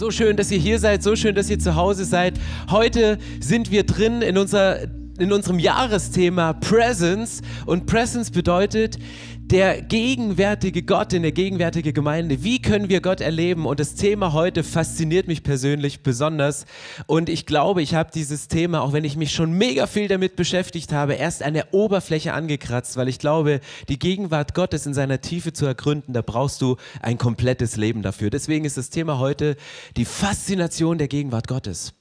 So schön, dass ihr hier seid, so schön, dass ihr zu Hause seid. Heute sind wir drin in, unser, in unserem Jahresthema Presence und Presence bedeutet, der gegenwärtige Gott in der gegenwärtigen Gemeinde. Wie können wir Gott erleben? Und das Thema heute fasziniert mich persönlich besonders. Und ich glaube, ich habe dieses Thema, auch wenn ich mich schon mega viel damit beschäftigt habe, erst an der Oberfläche angekratzt, weil ich glaube, die Gegenwart Gottes in seiner Tiefe zu ergründen, da brauchst du ein komplettes Leben dafür. Deswegen ist das Thema heute die Faszination der Gegenwart Gottes.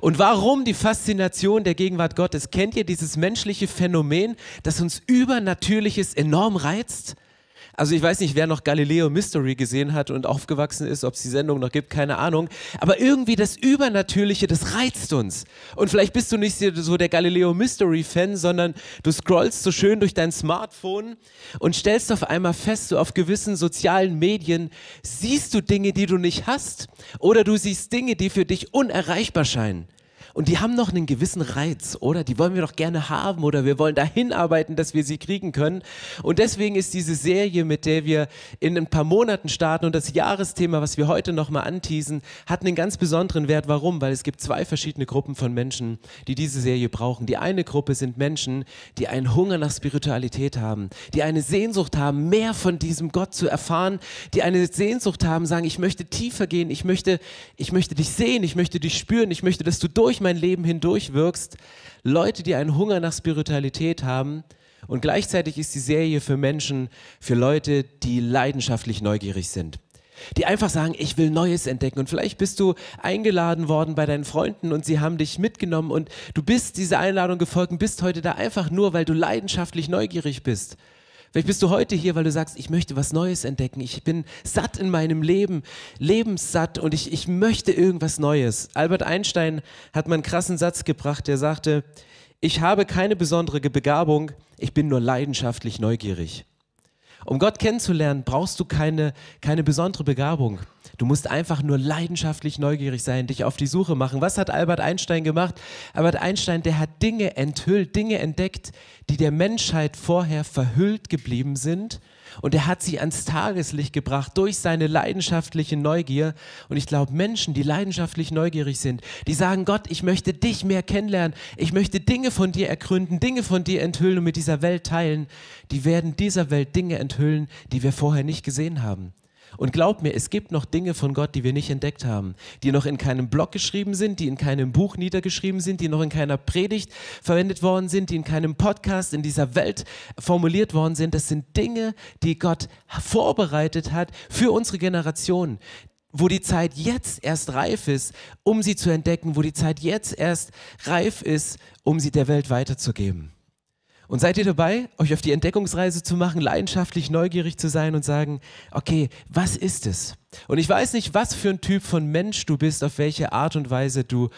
Und warum die Faszination der Gegenwart Gottes? Kennt ihr dieses menschliche Phänomen, das uns Übernatürliches enorm reizt? Also ich weiß nicht, wer noch Galileo Mystery gesehen hat und aufgewachsen ist, ob es die Sendung noch gibt, keine Ahnung. Aber irgendwie das Übernatürliche, das reizt uns. Und vielleicht bist du nicht so der Galileo Mystery Fan, sondern du scrollst so schön durch dein Smartphone und stellst auf einmal fest, so auf gewissen sozialen Medien siehst du Dinge, die du nicht hast. Oder du siehst Dinge, die für dich unerreichbar scheinen. Und die haben noch einen gewissen Reiz, oder? Die wollen wir doch gerne haben oder wir wollen dahin arbeiten, dass wir sie kriegen können. Und deswegen ist diese Serie, mit der wir in ein paar Monaten starten und das Jahresthema, was wir heute nochmal anteasen, hat einen ganz besonderen Wert. Warum? Weil es gibt zwei verschiedene Gruppen von Menschen, die diese Serie brauchen. Die eine Gruppe sind Menschen, die einen Hunger nach Spiritualität haben, die eine Sehnsucht haben, mehr von diesem Gott zu erfahren, die eine Sehnsucht haben, sagen, ich möchte tiefer gehen, ich möchte, ich möchte dich sehen, ich möchte dich spüren, ich möchte, dass du durch mein Leben hindurch wirkst. Leute, die einen Hunger nach Spiritualität haben. Und gleichzeitig ist die Serie für Menschen, für Leute, die leidenschaftlich neugierig sind. Die einfach sagen, ich will Neues entdecken. Und vielleicht bist du eingeladen worden bei deinen Freunden und sie haben dich mitgenommen und du bist dieser Einladung gefolgt und bist heute da einfach nur, weil du leidenschaftlich neugierig bist. Vielleicht bist du heute hier, weil du sagst, ich möchte was Neues entdecken. Ich bin satt in meinem Leben, lebenssatt und ich, ich möchte irgendwas Neues. Albert Einstein hat mal einen krassen Satz gebracht, der sagte, ich habe keine besondere Begabung, ich bin nur leidenschaftlich neugierig. Um Gott kennenzulernen, brauchst du keine, keine besondere Begabung. Du musst einfach nur leidenschaftlich neugierig sein, dich auf die Suche machen. Was hat Albert Einstein gemacht? Albert Einstein, der hat Dinge enthüllt, Dinge entdeckt, die der Menschheit vorher verhüllt geblieben sind. Und er hat sie ans Tageslicht gebracht durch seine leidenschaftliche Neugier. Und ich glaube, Menschen, die leidenschaftlich neugierig sind, die sagen, Gott, ich möchte dich mehr kennenlernen. Ich möchte Dinge von dir ergründen, Dinge von dir enthüllen und mit dieser Welt teilen. Die werden dieser Welt Dinge enthüllen, die wir vorher nicht gesehen haben. Und glaub mir, es gibt noch Dinge von Gott, die wir nicht entdeckt haben, die noch in keinem Blog geschrieben sind, die in keinem Buch niedergeschrieben sind, die noch in keiner Predigt verwendet worden sind, die in keinem Podcast in dieser Welt formuliert worden sind. Das sind Dinge, die Gott vorbereitet hat für unsere Generation, wo die Zeit jetzt erst reif ist, um sie zu entdecken, wo die Zeit jetzt erst reif ist, um sie der Welt weiterzugeben. Und seid ihr dabei, euch auf die Entdeckungsreise zu machen, leidenschaftlich neugierig zu sein und sagen, okay, was ist es? Und ich weiß nicht, was für ein Typ von Mensch du bist, auf welche Art und Weise du,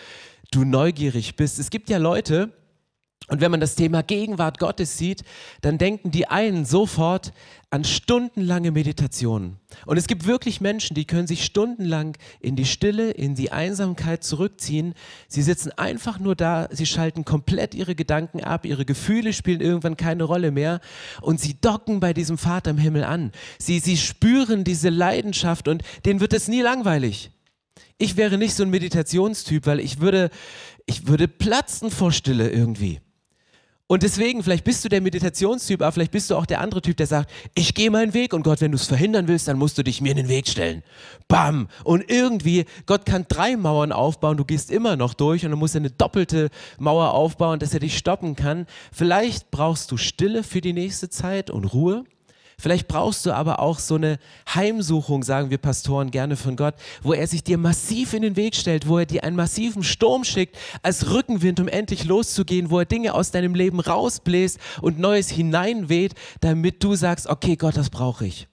du neugierig bist. Es gibt ja Leute, und wenn man das Thema Gegenwart Gottes sieht, dann denken die einen sofort an stundenlange Meditationen. Und es gibt wirklich Menschen, die können sich stundenlang in die Stille, in die Einsamkeit zurückziehen. Sie sitzen einfach nur da, sie schalten komplett ihre Gedanken ab, ihre Gefühle spielen irgendwann keine Rolle mehr und sie docken bei diesem Vater im Himmel an. Sie, sie spüren diese Leidenschaft und denen wird es nie langweilig. Ich wäre nicht so ein Meditationstyp, weil ich würde, ich würde platzen vor Stille irgendwie. Und deswegen, vielleicht bist du der Meditationstyp, aber vielleicht bist du auch der andere Typ, der sagt, ich gehe meinen Weg und Gott, wenn du es verhindern willst, dann musst du dich mir in den Weg stellen. Bam! Und irgendwie, Gott kann drei Mauern aufbauen, du gehst immer noch durch und dann musst du eine doppelte Mauer aufbauen, dass er dich stoppen kann. Vielleicht brauchst du Stille für die nächste Zeit und Ruhe. Vielleicht brauchst du aber auch so eine Heimsuchung, sagen wir Pastoren gerne von Gott, wo er sich dir massiv in den Weg stellt, wo er dir einen massiven Sturm schickt als Rückenwind, um endlich loszugehen, wo er Dinge aus deinem Leben rausbläst und Neues hineinweht, damit du sagst, okay Gott, das brauche ich.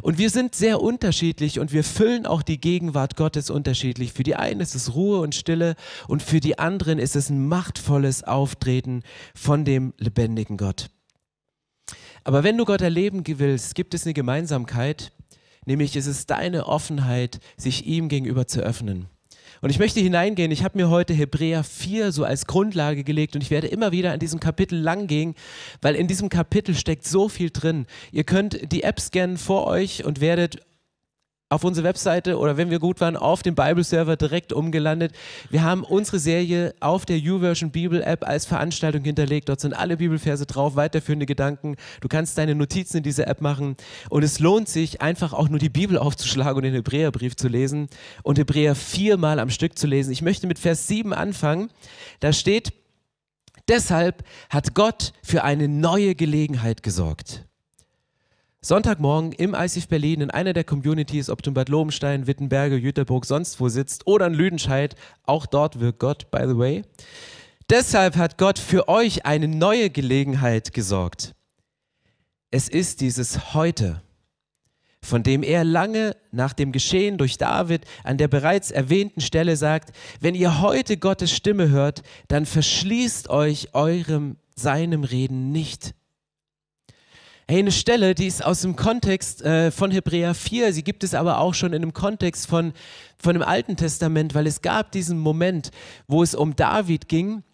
Und wir sind sehr unterschiedlich und wir füllen auch die Gegenwart Gottes unterschiedlich. Für die einen ist es Ruhe und Stille und für die anderen ist es ein machtvolles Auftreten von dem lebendigen Gott. Aber wenn du Gott erleben willst, gibt es eine Gemeinsamkeit, nämlich es ist deine Offenheit, sich ihm gegenüber zu öffnen. Und ich möchte hineingehen, ich habe mir heute Hebräer 4 so als Grundlage gelegt und ich werde immer wieder an diesem Kapitel lang gehen, weil in diesem Kapitel steckt so viel drin. Ihr könnt die App scannen vor euch und werdet auf unsere Webseite oder wenn wir gut waren, auf dem Bible-Server direkt umgelandet. Wir haben unsere Serie auf der YouVersion Bibel-App als Veranstaltung hinterlegt. Dort sind alle Bibelverse drauf, weiterführende Gedanken. Du kannst deine Notizen in dieser App machen und es lohnt sich einfach auch nur die Bibel aufzuschlagen und den Hebräerbrief zu lesen und Hebräer viermal am Stück zu lesen. Ich möchte mit Vers 7 anfangen. Da steht, deshalb hat Gott für eine neue Gelegenheit gesorgt. Sonntagmorgen im ICF Berlin in einer der Communities, ob du in Bad Lobenstein, Wittenberge, Jüterburg, sonst wo sitzt oder in Lüdenscheid, auch dort wirkt Gott, by the way. Deshalb hat Gott für euch eine neue Gelegenheit gesorgt. Es ist dieses Heute, von dem er lange nach dem Geschehen durch David an der bereits erwähnten Stelle sagt, wenn ihr heute Gottes Stimme hört, dann verschließt euch eurem, seinem Reden nicht Hey, eine Stelle, die ist aus dem Kontext äh, von Hebräer 4, sie gibt es aber auch schon in dem Kontext von, von dem Alten Testament, weil es gab diesen Moment, wo es um David ging,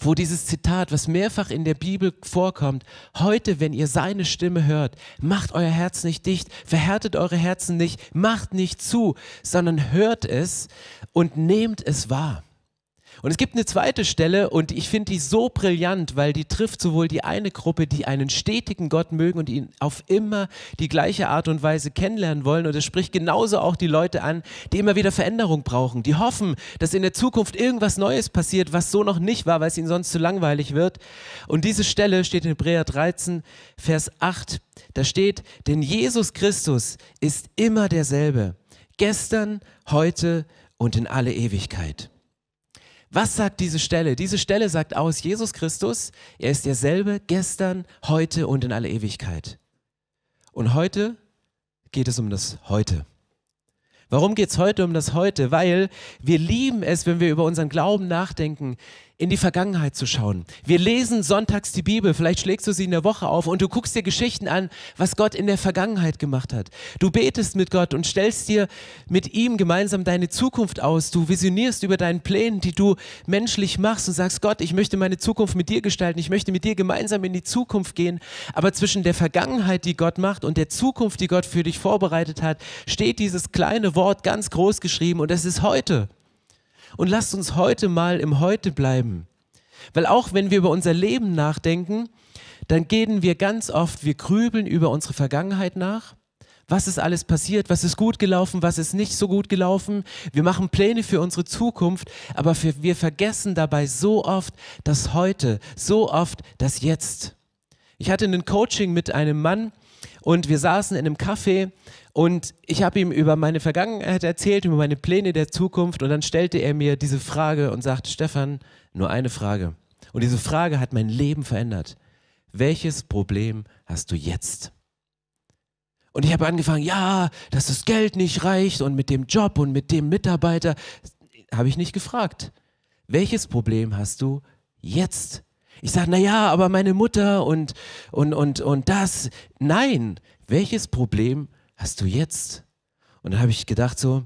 wo dieses Zitat, was mehrfach in der Bibel vorkommt, heute, wenn ihr seine Stimme hört, macht euer Herz nicht dicht, verhärtet eure Herzen nicht, macht nicht zu, sondern hört es und nehmt es wahr. Und es gibt eine zweite Stelle und ich finde die so brillant, weil die trifft sowohl die eine Gruppe, die einen stetigen Gott mögen und ihn auf immer die gleiche Art und Weise kennenlernen wollen. Und es spricht genauso auch die Leute an, die immer wieder Veränderung brauchen, die hoffen, dass in der Zukunft irgendwas Neues passiert, was so noch nicht war, weil es ihnen sonst zu langweilig wird. Und diese Stelle steht in Hebräer 13, Vers 8. Da steht, denn Jesus Christus ist immer derselbe, gestern, heute und in alle Ewigkeit. Was sagt diese Stelle? Diese Stelle sagt aus, Jesus Christus, er ist derselbe gestern, heute und in alle Ewigkeit. Und heute geht es um das Heute. Warum geht es heute um das Heute? Weil wir lieben es, wenn wir über unseren Glauben nachdenken, in die Vergangenheit zu schauen. Wir lesen sonntags die Bibel, vielleicht schlägst du sie in der Woche auf und du guckst dir Geschichten an, was Gott in der Vergangenheit gemacht hat. Du betest mit Gott und stellst dir mit ihm gemeinsam deine Zukunft aus. Du visionierst über deinen Plänen, die du menschlich machst und sagst, Gott, ich möchte meine Zukunft mit dir gestalten, ich möchte mit dir gemeinsam in die Zukunft gehen. Aber zwischen der Vergangenheit, die Gott macht und der Zukunft, die Gott für dich vorbereitet hat, steht dieses kleine Wort ganz groß geschrieben und es ist heute. Und lasst uns heute mal im Heute bleiben. Weil auch wenn wir über unser Leben nachdenken, dann gehen wir ganz oft, wir grübeln über unsere Vergangenheit nach. Was ist alles passiert? Was ist gut gelaufen? Was ist nicht so gut gelaufen? Wir machen Pläne für unsere Zukunft, aber wir vergessen dabei so oft das Heute, so oft das Jetzt. Ich hatte ein Coaching mit einem Mann und wir saßen in einem Café und ich habe ihm über meine Vergangenheit erzählt, über meine Pläne der Zukunft und dann stellte er mir diese Frage und sagte, Stefan, nur eine Frage. Und diese Frage hat mein Leben verändert. Welches Problem hast du jetzt? Und ich habe angefangen, ja, dass das Geld nicht reicht und mit dem Job und mit dem Mitarbeiter. Habe ich nicht gefragt. Welches Problem hast du jetzt? Ich sage, naja, aber meine Mutter und, und, und, und das. Nein, welches Problem hast du jetzt? Und dann habe ich gedacht so,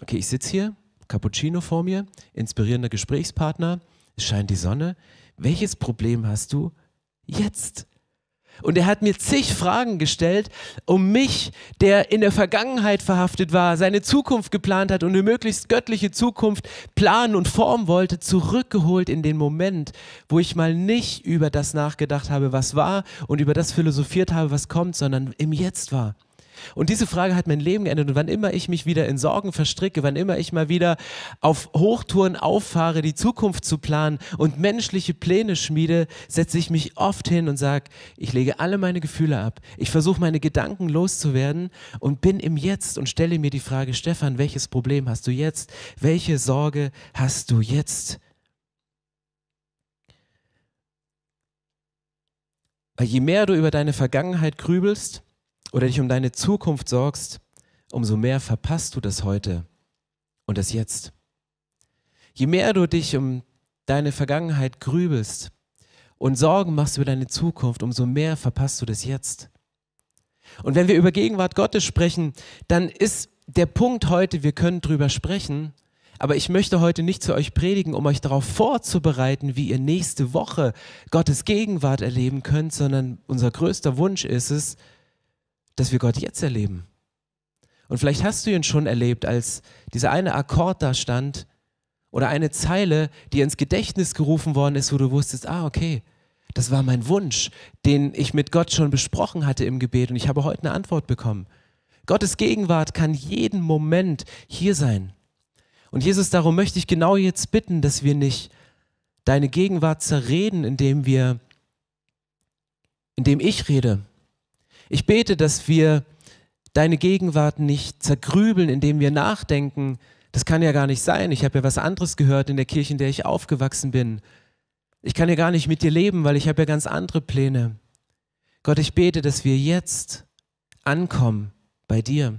okay, ich sitze hier, Cappuccino vor mir, inspirierender Gesprächspartner, es scheint die Sonne. Welches Problem hast du jetzt? Und er hat mir zig Fragen gestellt, um mich, der in der Vergangenheit verhaftet war, seine Zukunft geplant hat und eine möglichst göttliche Zukunft planen und formen wollte, zurückgeholt in den Moment, wo ich mal nicht über das nachgedacht habe, was war und über das philosophiert habe, was kommt, sondern im Jetzt war. Und diese Frage hat mein Leben geändert. Und wann immer ich mich wieder in Sorgen verstricke, wann immer ich mal wieder auf Hochtouren auffahre, die Zukunft zu planen und menschliche Pläne schmiede, setze ich mich oft hin und sage, ich lege alle meine Gefühle ab. Ich versuche meine Gedanken loszuwerden und bin im Jetzt und stelle mir die Frage, Stefan, welches Problem hast du jetzt? Welche Sorge hast du jetzt? Weil je mehr du über deine Vergangenheit grübelst, oder dich um deine Zukunft sorgst, umso mehr verpasst du das heute und das Jetzt. Je mehr du dich um deine Vergangenheit grübelst und Sorgen machst über deine Zukunft, umso mehr verpasst du das Jetzt. Und wenn wir über Gegenwart Gottes sprechen, dann ist der Punkt heute, wir können drüber sprechen, aber ich möchte heute nicht zu euch predigen, um euch darauf vorzubereiten, wie ihr nächste Woche Gottes Gegenwart erleben könnt, sondern unser größter Wunsch ist es, dass wir Gott jetzt erleben. Und vielleicht hast du ihn schon erlebt, als dieser eine Akkord da stand oder eine Zeile, die ins Gedächtnis gerufen worden ist, wo du wusstest, ah, okay, das war mein Wunsch, den ich mit Gott schon besprochen hatte im Gebet und ich habe heute eine Antwort bekommen. Gottes Gegenwart kann jeden Moment hier sein. Und Jesus, darum möchte ich genau jetzt bitten, dass wir nicht deine Gegenwart zerreden, indem wir, indem ich rede. Ich bete, dass wir deine Gegenwart nicht zergrübeln, indem wir nachdenken, das kann ja gar nicht sein. Ich habe ja was anderes gehört in der Kirche, in der ich aufgewachsen bin. Ich kann ja gar nicht mit dir leben, weil ich habe ja ganz andere Pläne. Gott, ich bete, dass wir jetzt ankommen bei dir.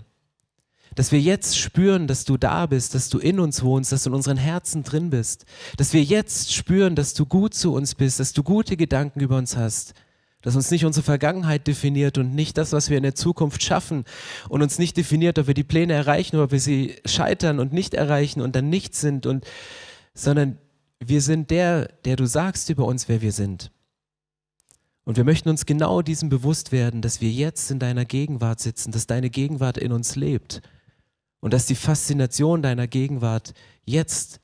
Dass wir jetzt spüren, dass du da bist, dass du in uns wohnst, dass du in unseren Herzen drin bist. Dass wir jetzt spüren, dass du gut zu uns bist, dass du gute Gedanken über uns hast. Dass uns nicht unsere Vergangenheit definiert und nicht das, was wir in der Zukunft schaffen und uns nicht definiert, ob wir die Pläne erreichen oder ob wir sie scheitern und nicht erreichen und dann nichts sind und, sondern wir sind der, der du sagst über uns, wer wir sind. Und wir möchten uns genau diesem bewusst werden, dass wir jetzt in deiner Gegenwart sitzen, dass deine Gegenwart in uns lebt und dass die Faszination deiner Gegenwart jetzt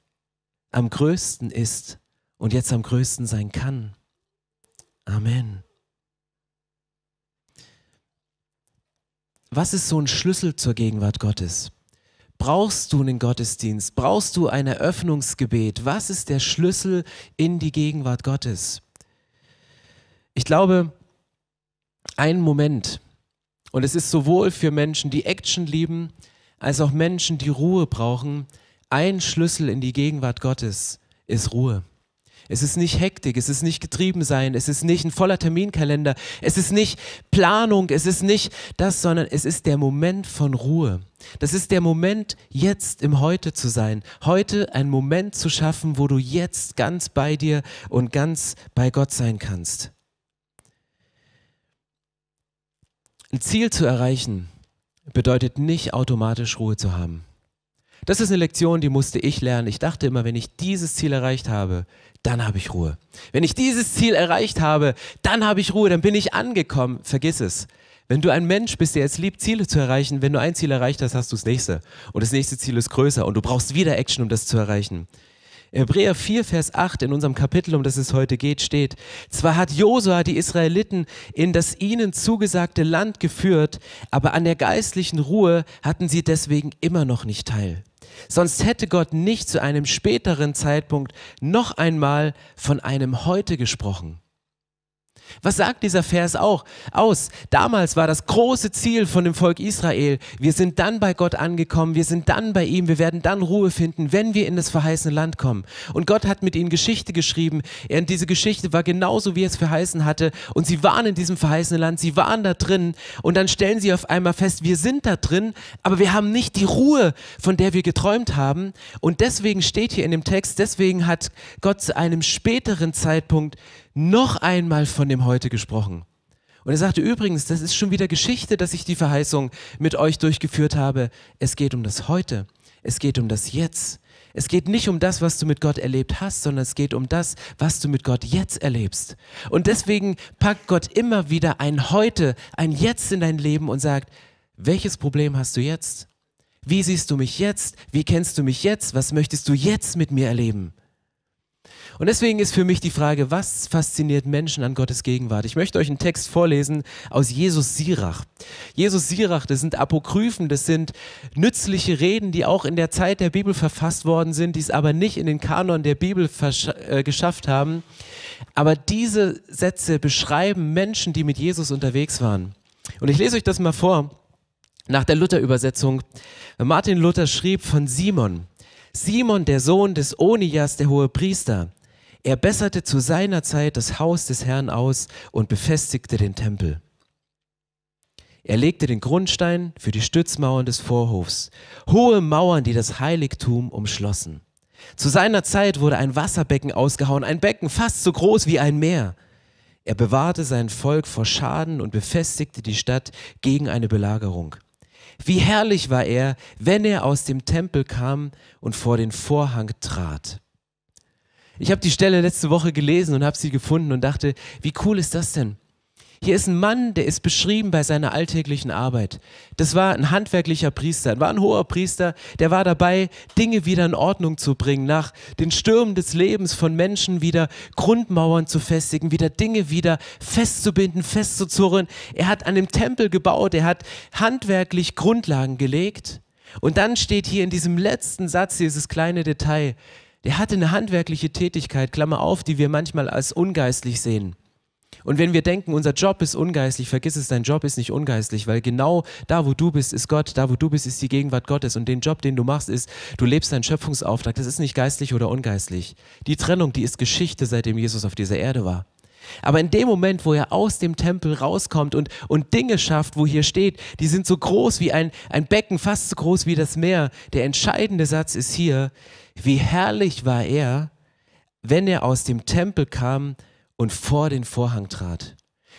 am größten ist und jetzt am größten sein kann. Amen. Was ist so ein Schlüssel zur Gegenwart Gottes? Brauchst du einen Gottesdienst? Brauchst du ein Eröffnungsgebet? Was ist der Schlüssel in die Gegenwart Gottes? Ich glaube, ein Moment, und es ist sowohl für Menschen, die Action lieben, als auch Menschen, die Ruhe brauchen, ein Schlüssel in die Gegenwart Gottes ist Ruhe. Es ist nicht Hektik, es ist nicht getrieben sein, es ist nicht ein voller Terminkalender, es ist nicht Planung, es ist nicht das, sondern es ist der Moment von Ruhe. Das ist der Moment, jetzt im Heute zu sein. Heute einen Moment zu schaffen, wo du jetzt ganz bei dir und ganz bei Gott sein kannst. Ein Ziel zu erreichen bedeutet nicht automatisch Ruhe zu haben. Das ist eine Lektion, die musste ich lernen. Ich dachte immer, wenn ich dieses Ziel erreicht habe, dann habe ich Ruhe. Wenn ich dieses Ziel erreicht habe, dann habe ich Ruhe, dann bin ich angekommen. Vergiss es. Wenn du ein Mensch bist, der jetzt liebt, Ziele zu erreichen, wenn du ein Ziel erreicht hast, hast du das nächste. Und das nächste Ziel ist größer und du brauchst wieder Action, um das zu erreichen. Hebräer 4, Vers 8 in unserem Kapitel, um das es heute geht, steht, zwar hat Josua die Israeliten in das ihnen zugesagte Land geführt, aber an der geistlichen Ruhe hatten sie deswegen immer noch nicht teil. Sonst hätte Gott nicht zu einem späteren Zeitpunkt noch einmal von einem Heute gesprochen. Was sagt dieser Vers auch aus? Damals war das große Ziel von dem Volk Israel, wir sind dann bei Gott angekommen, wir sind dann bei ihm, wir werden dann Ruhe finden, wenn wir in das verheißene Land kommen. Und Gott hat mit ihnen Geschichte geschrieben. Und diese Geschichte war genauso, wie er es verheißen hatte. Und sie waren in diesem verheißenen Land, sie waren da drin. Und dann stellen sie auf einmal fest, wir sind da drin, aber wir haben nicht die Ruhe, von der wir geträumt haben. Und deswegen steht hier in dem Text, deswegen hat Gott zu einem späteren Zeitpunkt noch einmal von dem Heute gesprochen. Und er sagte übrigens, das ist schon wieder Geschichte, dass ich die Verheißung mit euch durchgeführt habe. Es geht um das Heute. Es geht um das Jetzt. Es geht nicht um das, was du mit Gott erlebt hast, sondern es geht um das, was du mit Gott jetzt erlebst. Und deswegen packt Gott immer wieder ein Heute, ein Jetzt in dein Leben und sagt, welches Problem hast du jetzt? Wie siehst du mich jetzt? Wie kennst du mich jetzt? Was möchtest du jetzt mit mir erleben? Und deswegen ist für mich die Frage, was fasziniert Menschen an Gottes Gegenwart? Ich möchte euch einen Text vorlesen aus Jesus Sirach. Jesus Sirach, das sind Apokryphen, das sind nützliche Reden, die auch in der Zeit der Bibel verfasst worden sind, die es aber nicht in den Kanon der Bibel äh, geschafft haben. Aber diese Sätze beschreiben Menschen, die mit Jesus unterwegs waren. Und ich lese euch das mal vor. Nach der Luther-Übersetzung. Martin Luther schrieb von Simon. Simon, der Sohn des Onias, der hohe Priester, er besserte zu seiner Zeit das Haus des Herrn aus und befestigte den Tempel. Er legte den Grundstein für die Stützmauern des Vorhofs, hohe Mauern, die das Heiligtum umschlossen. Zu seiner Zeit wurde ein Wasserbecken ausgehauen, ein Becken fast so groß wie ein Meer. Er bewahrte sein Volk vor Schaden und befestigte die Stadt gegen eine Belagerung. Wie herrlich war er, wenn er aus dem Tempel kam und vor den Vorhang trat. Ich habe die Stelle letzte Woche gelesen und habe sie gefunden und dachte, wie cool ist das denn? Hier ist ein Mann, der ist beschrieben bei seiner alltäglichen Arbeit. Das war ein handwerklicher Priester, war ein hoher Priester, der war dabei, Dinge wieder in Ordnung zu bringen, nach den Stürmen des Lebens von Menschen wieder Grundmauern zu festigen, wieder Dinge wieder festzubinden, festzuzurren. Er hat an dem Tempel gebaut, er hat handwerklich Grundlagen gelegt. Und dann steht hier in diesem letzten Satz dieses kleine Detail, der hatte eine handwerkliche Tätigkeit, Klammer auf, die wir manchmal als ungeistlich sehen. Und wenn wir denken, unser Job ist ungeistlich, vergiss es, dein Job ist nicht ungeistlich, weil genau da, wo du bist, ist Gott, da, wo du bist, ist die Gegenwart Gottes. Und den Job, den du machst, ist, du lebst deinen Schöpfungsauftrag. Das ist nicht geistlich oder ungeistlich. Die Trennung, die ist Geschichte, seitdem Jesus auf dieser Erde war. Aber in dem Moment, wo er aus dem Tempel rauskommt und, und Dinge schafft, wo hier steht, die sind so groß wie ein, ein Becken, fast so groß wie das Meer, der entscheidende Satz ist hier, wie herrlich war er, wenn er aus dem Tempel kam und vor den Vorhang trat.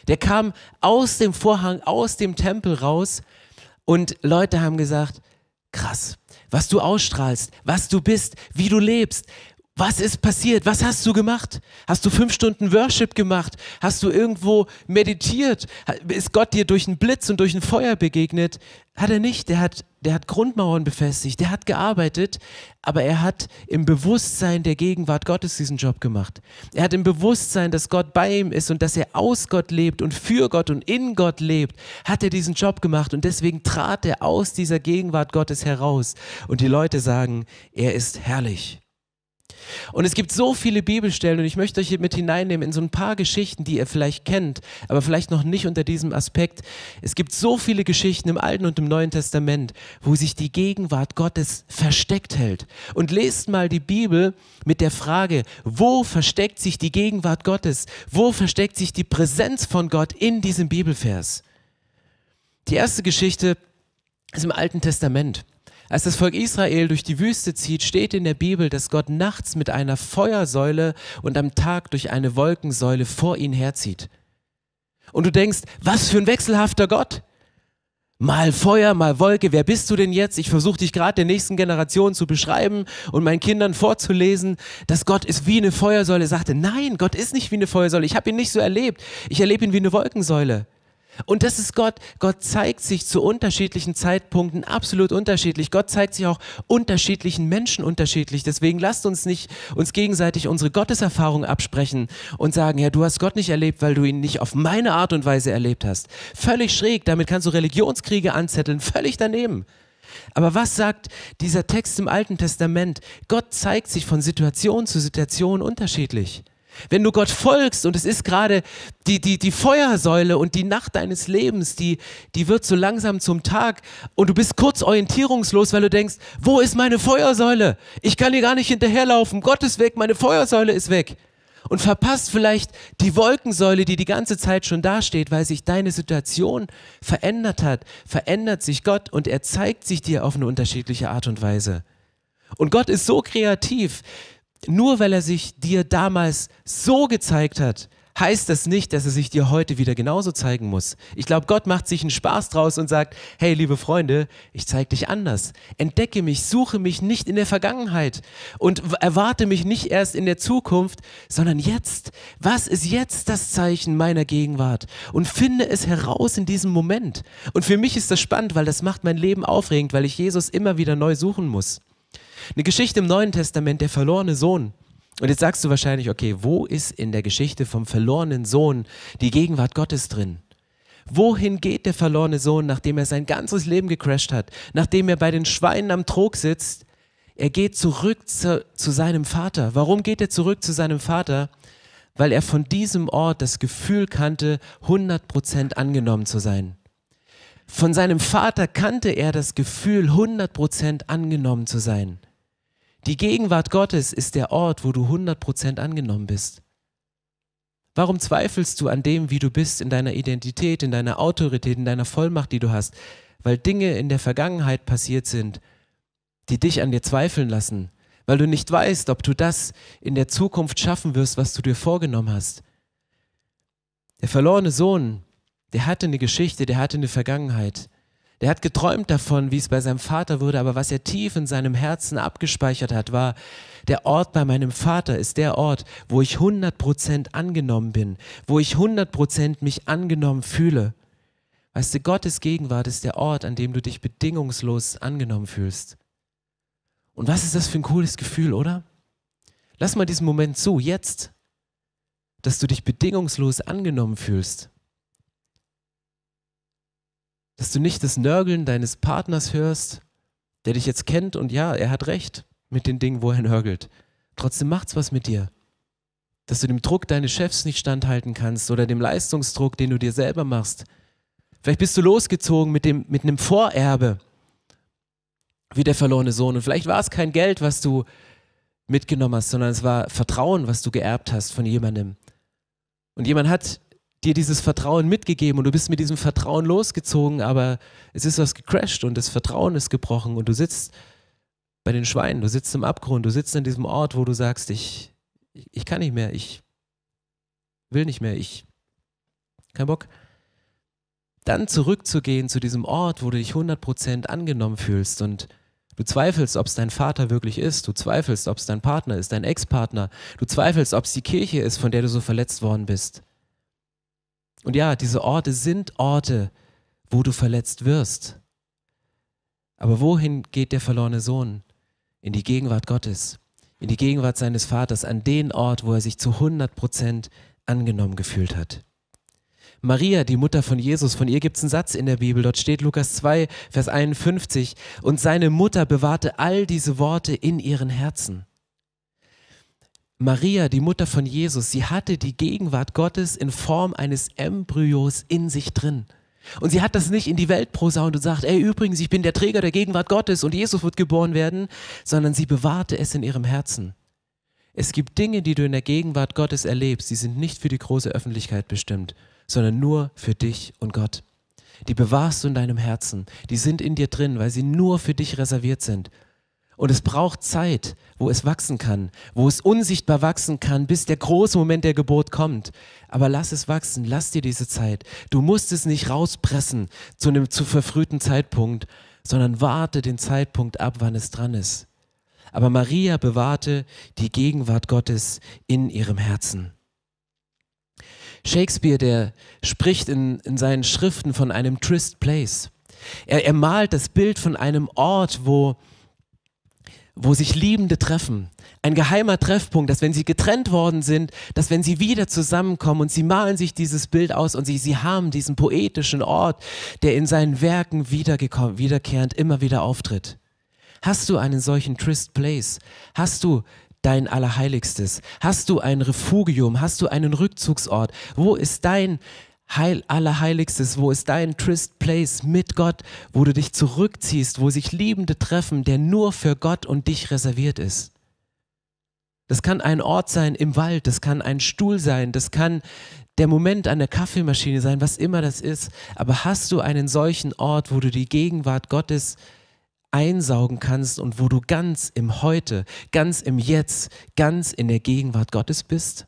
Der kam aus dem Vorhang, aus dem Tempel raus und Leute haben gesagt, krass, was du ausstrahlst, was du bist, wie du lebst, was ist passiert? Was hast du gemacht? Hast du fünf Stunden Worship gemacht? Hast du irgendwo meditiert? Ist Gott dir durch einen Blitz und durch ein Feuer begegnet? Hat er nicht. Der hat, der hat Grundmauern befestigt. Der hat gearbeitet, aber er hat im Bewusstsein der Gegenwart Gottes diesen Job gemacht. Er hat im Bewusstsein, dass Gott bei ihm ist und dass er aus Gott lebt und für Gott und in Gott lebt, hat er diesen Job gemacht und deswegen trat er aus dieser Gegenwart Gottes heraus. Und die Leute sagen, er ist herrlich. Und es gibt so viele Bibelstellen und ich möchte euch hier mit hineinnehmen in so ein paar Geschichten, die ihr vielleicht kennt, aber vielleicht noch nicht unter diesem Aspekt. Es gibt so viele Geschichten im Alten und im Neuen Testament, wo sich die Gegenwart Gottes versteckt hält. Und lest mal die Bibel mit der Frage, wo versteckt sich die Gegenwart Gottes? Wo versteckt sich die Präsenz von Gott in diesem Bibelvers? Die erste Geschichte ist im Alten Testament. Als das Volk Israel durch die Wüste zieht, steht in der Bibel, dass Gott nachts mit einer Feuersäule und am Tag durch eine Wolkensäule vor ihnen herzieht. Und du denkst, was für ein wechselhafter Gott. Mal Feuer, mal Wolke, wer bist du denn jetzt? Ich versuche dich gerade der nächsten Generation zu beschreiben und meinen Kindern vorzulesen, dass Gott ist wie eine Feuersäule. Er sagte, nein, Gott ist nicht wie eine Feuersäule. Ich habe ihn nicht so erlebt. Ich erlebe ihn wie eine Wolkensäule. Und das ist Gott. Gott zeigt sich zu unterschiedlichen Zeitpunkten absolut unterschiedlich. Gott zeigt sich auch unterschiedlichen Menschen unterschiedlich. Deswegen lasst uns nicht uns gegenseitig unsere Gotteserfahrung absprechen und sagen, ja, du hast Gott nicht erlebt, weil du ihn nicht auf meine Art und Weise erlebt hast. Völlig schräg. Damit kannst du Religionskriege anzetteln. Völlig daneben. Aber was sagt dieser Text im Alten Testament? Gott zeigt sich von Situation zu Situation unterschiedlich. Wenn du Gott folgst und es ist gerade die, die, die Feuersäule und die Nacht deines Lebens, die, die wird so langsam zum Tag und du bist kurz orientierungslos, weil du denkst, wo ist meine Feuersäule? Ich kann hier gar nicht hinterherlaufen, Gott ist weg, meine Feuersäule ist weg. Und verpasst vielleicht die Wolkensäule, die die ganze Zeit schon dasteht, weil sich deine Situation verändert hat. Verändert sich Gott und er zeigt sich dir auf eine unterschiedliche Art und Weise. Und Gott ist so kreativ, nur weil er sich dir damals so gezeigt hat, heißt das nicht, dass er sich dir heute wieder genauso zeigen muss. Ich glaube, Gott macht sich einen Spaß draus und sagt, hey, liebe Freunde, ich zeige dich anders. Entdecke mich, suche mich nicht in der Vergangenheit und erwarte mich nicht erst in der Zukunft, sondern jetzt. Was ist jetzt das Zeichen meiner Gegenwart? Und finde es heraus in diesem Moment. Und für mich ist das spannend, weil das macht mein Leben aufregend, weil ich Jesus immer wieder neu suchen muss. Eine Geschichte im Neuen Testament, der verlorene Sohn. Und jetzt sagst du wahrscheinlich, okay, wo ist in der Geschichte vom verlorenen Sohn die Gegenwart Gottes drin? Wohin geht der verlorene Sohn, nachdem er sein ganzes Leben gecrashed hat, nachdem er bei den Schweinen am Trog sitzt? Er geht zurück zu, zu seinem Vater. Warum geht er zurück zu seinem Vater? Weil er von diesem Ort das Gefühl kannte, 100% angenommen zu sein. Von seinem Vater kannte er das Gefühl, 100% angenommen zu sein. Die Gegenwart Gottes ist der Ort, wo du 100% angenommen bist. Warum zweifelst du an dem, wie du bist, in deiner Identität, in deiner Autorität, in deiner Vollmacht, die du hast? Weil Dinge in der Vergangenheit passiert sind, die dich an dir zweifeln lassen, weil du nicht weißt, ob du das in der Zukunft schaffen wirst, was du dir vorgenommen hast. Der verlorene Sohn, der hatte eine Geschichte, der hatte eine Vergangenheit. Der hat geträumt davon, wie es bei seinem Vater wurde, aber was er tief in seinem Herzen abgespeichert hat, war, der Ort bei meinem Vater ist der Ort, wo ich 100% angenommen bin, wo ich 100% mich angenommen fühle. Weißt du, Gottes Gegenwart ist der Ort, an dem du dich bedingungslos angenommen fühlst. Und was ist das für ein cooles Gefühl, oder? Lass mal diesen Moment zu, jetzt, dass du dich bedingungslos angenommen fühlst. Dass du nicht das Nörgeln deines Partners hörst, der dich jetzt kennt und ja, er hat recht mit den Dingen, wo er nörgelt. Trotzdem macht's was mit dir. Dass du dem Druck deines Chefs nicht standhalten kannst oder dem Leistungsdruck, den du dir selber machst. Vielleicht bist du losgezogen mit, dem, mit einem Vorerbe, wie der verlorene Sohn. Und vielleicht war es kein Geld, was du mitgenommen hast, sondern es war Vertrauen, was du geerbt hast von jemandem. Und jemand hat dir dieses Vertrauen mitgegeben und du bist mit diesem Vertrauen losgezogen, aber es ist was gecrashed und das Vertrauen ist gebrochen und du sitzt bei den Schweinen, du sitzt im Abgrund, du sitzt an diesem Ort, wo du sagst, ich, ich kann nicht mehr, ich will nicht mehr, ich kein Bock. Dann zurückzugehen zu diesem Ort, wo du dich 100% angenommen fühlst und Du zweifelst, ob es dein Vater wirklich ist. Du zweifelst, ob es dein Partner ist, dein Ex-Partner. Du zweifelst, ob es die Kirche ist, von der du so verletzt worden bist. Und ja, diese Orte sind Orte, wo du verletzt wirst. Aber wohin geht der verlorene Sohn? In die Gegenwart Gottes, in die Gegenwart seines Vaters, an den Ort, wo er sich zu 100 Prozent angenommen gefühlt hat. Maria, die Mutter von Jesus, von ihr gibt es einen Satz in der Bibel, dort steht Lukas 2, Vers 51, und seine Mutter bewahrte all diese Worte in ihren Herzen. Maria, die Mutter von Jesus, sie hatte die Gegenwart Gottes in Form eines Embryos in sich drin. Und sie hat das nicht in die Welt prosaunt und sagt, ey, übrigens, ich bin der Träger der Gegenwart Gottes und Jesus wird geboren werden, sondern sie bewahrte es in ihrem Herzen. Es gibt Dinge, die du in der Gegenwart Gottes erlebst, die sind nicht für die große Öffentlichkeit bestimmt, sondern nur für dich und Gott. Die bewahrst du in deinem Herzen, die sind in dir drin, weil sie nur für dich reserviert sind. Und es braucht Zeit, wo es wachsen kann, wo es unsichtbar wachsen kann, bis der große Moment der Geburt kommt. Aber lass es wachsen, lass dir diese Zeit. Du musst es nicht rauspressen zu einem zu verfrühten Zeitpunkt, sondern warte den Zeitpunkt ab, wann es dran ist. Aber Maria bewahrte die Gegenwart Gottes in ihrem Herzen. Shakespeare, der spricht in, in seinen Schriften von einem Trist Place. Er, er malt das Bild von einem Ort, wo, wo sich Liebende treffen. Ein geheimer Treffpunkt, dass wenn sie getrennt worden sind, dass wenn sie wieder zusammenkommen und sie malen sich dieses Bild aus und sie, sie haben diesen poetischen Ort, der in seinen Werken wiederkehrend immer wieder auftritt. Hast du einen solchen Trist Place? Hast du dein Allerheiligstes? Hast du ein Refugium? Hast du einen Rückzugsort? Wo ist dein Heil, Allerheiligstes, wo ist dein Trist Place mit Gott, wo du dich zurückziehst, wo sich Liebende treffen, der nur für Gott und dich reserviert ist? Das kann ein Ort sein im Wald, das kann ein Stuhl sein, das kann der Moment an der Kaffeemaschine sein, was immer das ist. Aber hast du einen solchen Ort, wo du die Gegenwart Gottes einsaugen kannst und wo du ganz im Heute, ganz im Jetzt, ganz in der Gegenwart Gottes bist?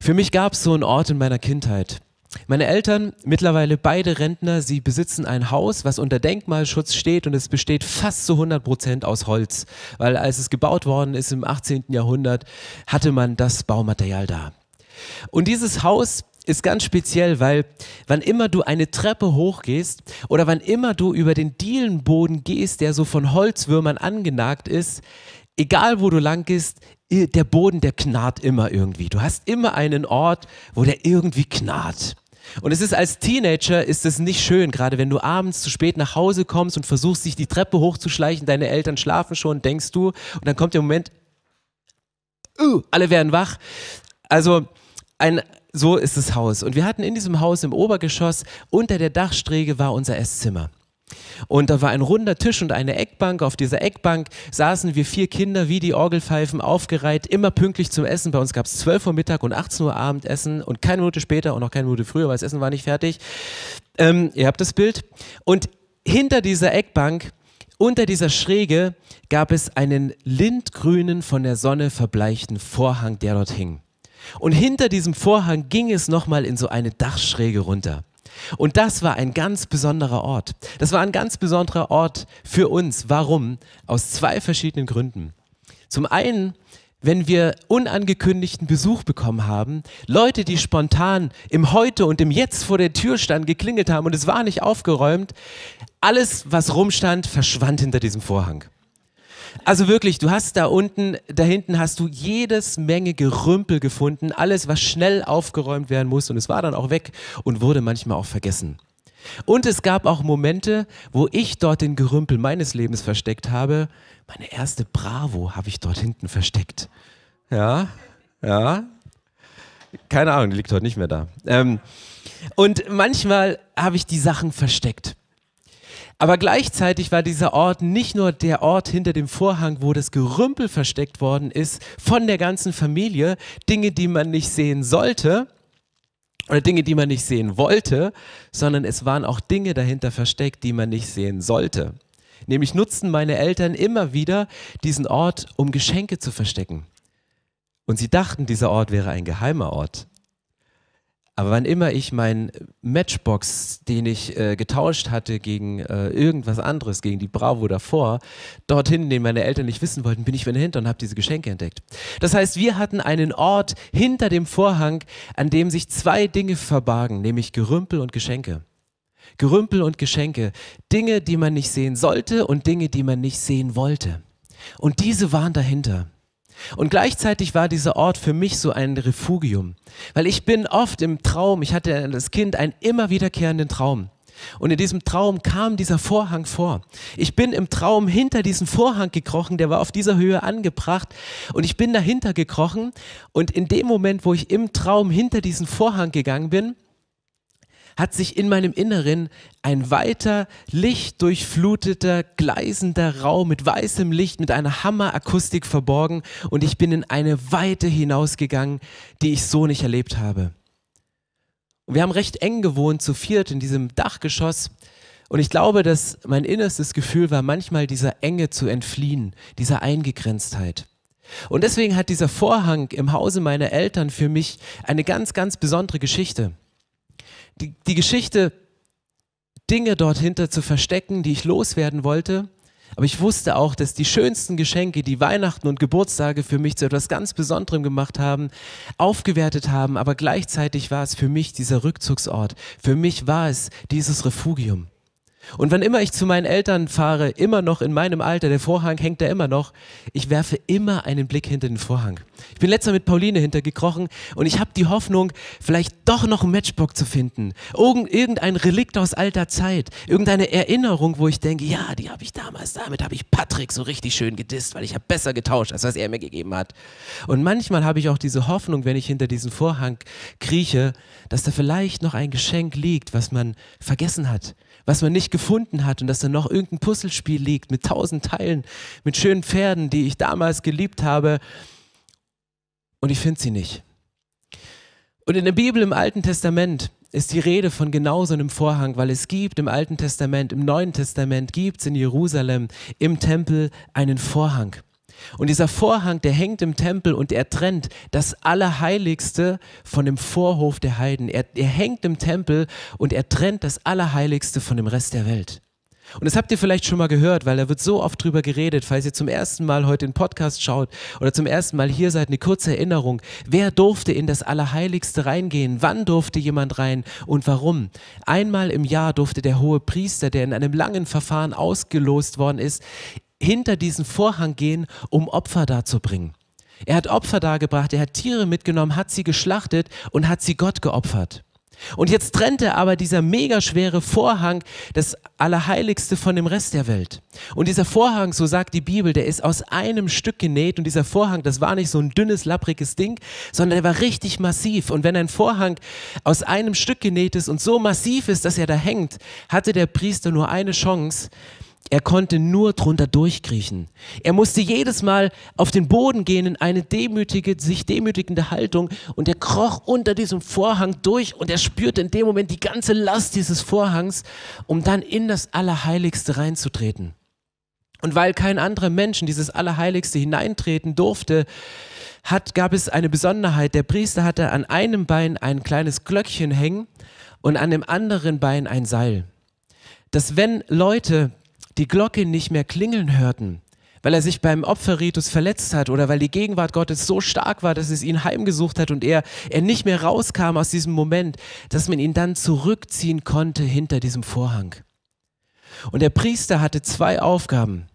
Für mich gab es so einen Ort in meiner Kindheit. Meine Eltern, mittlerweile beide Rentner, sie besitzen ein Haus, was unter Denkmalschutz steht und es besteht fast zu 100 Prozent aus Holz, weil als es gebaut worden ist im 18. Jahrhundert, hatte man das Baumaterial da. Und dieses Haus ist ganz speziell, weil wann immer du eine Treppe hochgehst oder wann immer du über den Dielenboden gehst, der so von Holzwürmern angenagt ist, egal wo du lang gehst, der Boden, der knarrt immer irgendwie. Du hast immer einen Ort, wo der irgendwie knarrt. Und es ist als Teenager ist es nicht schön, gerade wenn du abends zu spät nach Hause kommst und versuchst, dich die Treppe hochzuschleichen, deine Eltern schlafen schon, denkst du, und dann kommt der Moment, uh, alle werden wach. Also ein, so ist das Haus. Und wir hatten in diesem Haus im Obergeschoss, unter der Dachsträge war unser Esszimmer. Und da war ein runder Tisch und eine Eckbank. Auf dieser Eckbank saßen wir vier Kinder wie die Orgelpfeifen aufgereiht, immer pünktlich zum Essen. Bei uns gab es 12 Uhr Mittag und 18 Uhr Abendessen und keine Minute später und noch keine Minute früher, weil das Essen war nicht fertig. Ähm, ihr habt das Bild. Und hinter dieser Eckbank, unter dieser Schräge, gab es einen lindgrünen, von der Sonne verbleichten Vorhang, der dort hing. Und hinter diesem Vorhang ging es nochmal in so eine Dachschräge runter. Und das war ein ganz besonderer Ort. Das war ein ganz besonderer Ort für uns. Warum? Aus zwei verschiedenen Gründen. Zum einen, wenn wir unangekündigten Besuch bekommen haben, Leute, die spontan im Heute und im Jetzt vor der Tür standen, geklingelt haben und es war nicht aufgeräumt, alles, was rumstand, verschwand hinter diesem Vorhang. Also wirklich, du hast da unten, da hinten hast du jedes Menge Gerümpel gefunden, alles, was schnell aufgeräumt werden muss und es war dann auch weg und wurde manchmal auch vergessen. Und es gab auch Momente, wo ich dort den Gerümpel meines Lebens versteckt habe. Meine erste Bravo habe ich dort hinten versteckt. Ja, ja. Keine Ahnung, die liegt heute nicht mehr da. Ähm, und manchmal habe ich die Sachen versteckt. Aber gleichzeitig war dieser Ort nicht nur der Ort hinter dem Vorhang, wo das Gerümpel versteckt worden ist von der ganzen Familie, Dinge, die man nicht sehen sollte oder Dinge, die man nicht sehen wollte, sondern es waren auch Dinge dahinter versteckt, die man nicht sehen sollte. Nämlich nutzten meine Eltern immer wieder diesen Ort, um Geschenke zu verstecken. Und sie dachten, dieser Ort wäre ein geheimer Ort. Aber wann immer ich meinen Matchbox, den ich äh, getauscht hatte gegen äh, irgendwas anderes, gegen die Bravo davor, dorthin, den meine Eltern nicht wissen wollten, bin ich wieder hinter und habe diese Geschenke entdeckt. Das heißt, wir hatten einen Ort hinter dem Vorhang, an dem sich zwei Dinge verbargen, nämlich Gerümpel und Geschenke. Gerümpel und Geschenke. Dinge, die man nicht sehen sollte und Dinge, die man nicht sehen wollte. Und diese waren dahinter. Und gleichzeitig war dieser Ort für mich so ein Refugium, weil ich bin oft im Traum, ich hatte als Kind einen immer wiederkehrenden Traum. Und in diesem Traum kam dieser Vorhang vor. Ich bin im Traum hinter diesen Vorhang gekrochen, der war auf dieser Höhe angebracht. Und ich bin dahinter gekrochen. Und in dem Moment, wo ich im Traum hinter diesen Vorhang gegangen bin, hat sich in meinem Inneren ein weiter, lichtdurchfluteter, gleisender Raum mit weißem Licht, mit einer Hammerakustik verborgen und ich bin in eine Weite hinausgegangen, die ich so nicht erlebt habe. Und wir haben recht eng gewohnt, zu viert in diesem Dachgeschoss. Und ich glaube, dass mein innerstes Gefühl war, manchmal dieser Enge zu entfliehen, dieser Eingegrenztheit. Und deswegen hat dieser Vorhang im Hause meiner Eltern für mich eine ganz, ganz besondere Geschichte die, die Geschichte, Dinge dort hinter zu verstecken, die ich loswerden wollte. Aber ich wusste auch, dass die schönsten Geschenke, die Weihnachten und Geburtstage für mich zu etwas ganz Besonderem gemacht haben, aufgewertet haben. Aber gleichzeitig war es für mich dieser Rückzugsort. Für mich war es dieses Refugium. Und wann immer ich zu meinen Eltern fahre, immer noch in meinem Alter, der Vorhang hängt da immer noch, ich werfe immer einen Blick hinter den Vorhang. Ich bin letzter mit Pauline hintergekrochen und ich habe die Hoffnung, vielleicht doch noch einen Matchbox zu finden. Irgendein Relikt aus alter Zeit, irgendeine Erinnerung, wo ich denke, ja, die habe ich damals, damit habe ich Patrick so richtig schön gedisst, weil ich habe besser getauscht, als was er mir gegeben hat. Und manchmal habe ich auch diese Hoffnung, wenn ich hinter diesen Vorhang krieche, dass da vielleicht noch ein Geschenk liegt, was man vergessen hat, was man nicht gefunden hat und dass da noch irgendein Puzzlespiel liegt mit tausend Teilen, mit schönen Pferden, die ich damals geliebt habe und ich finde sie nicht. Und in der Bibel im Alten Testament ist die Rede von genau so einem Vorhang, weil es gibt im Alten Testament, im Neuen Testament gibt es in Jerusalem im Tempel einen Vorhang. Und dieser Vorhang, der hängt im Tempel und er trennt das Allerheiligste von dem Vorhof der Heiden. Er, er hängt im Tempel und er trennt das Allerheiligste von dem Rest der Welt. Und das habt ihr vielleicht schon mal gehört, weil da wird so oft drüber geredet, falls ihr zum ersten Mal heute den Podcast schaut oder zum ersten Mal hier seid, eine kurze Erinnerung. Wer durfte in das Allerheiligste reingehen? Wann durfte jemand rein und warum? Einmal im Jahr durfte der hohe Priester, der in einem langen Verfahren ausgelost worden ist, hinter diesen Vorhang gehen, um Opfer darzubringen. Er hat Opfer dargebracht, er hat Tiere mitgenommen, hat sie geschlachtet und hat sie Gott geopfert. Und jetzt trennte aber dieser mega schwere Vorhang das Allerheiligste von dem Rest der Welt. Und dieser Vorhang, so sagt die Bibel, der ist aus einem Stück genäht. Und dieser Vorhang, das war nicht so ein dünnes, lappriges Ding, sondern der war richtig massiv. Und wenn ein Vorhang aus einem Stück genäht ist und so massiv ist, dass er da hängt, hatte der Priester nur eine Chance, er konnte nur drunter durchkriechen. Er musste jedes Mal auf den Boden gehen in eine demütige, sich demütigende Haltung und er kroch unter diesem Vorhang durch und er spürte in dem Moment die ganze Last dieses Vorhangs, um dann in das Allerheiligste reinzutreten. Und weil kein anderer Mensch in dieses Allerheiligste hineintreten durfte, hat, gab es eine Besonderheit. Der Priester hatte an einem Bein ein kleines Glöckchen hängen und an dem anderen Bein ein Seil. Dass wenn Leute die Glocke nicht mehr klingeln hörten, weil er sich beim Opferritus verletzt hat oder weil die Gegenwart Gottes so stark war, dass es ihn heimgesucht hat und er, er nicht mehr rauskam aus diesem Moment, dass man ihn dann zurückziehen konnte hinter diesem Vorhang. Und der Priester hatte zwei Aufgaben.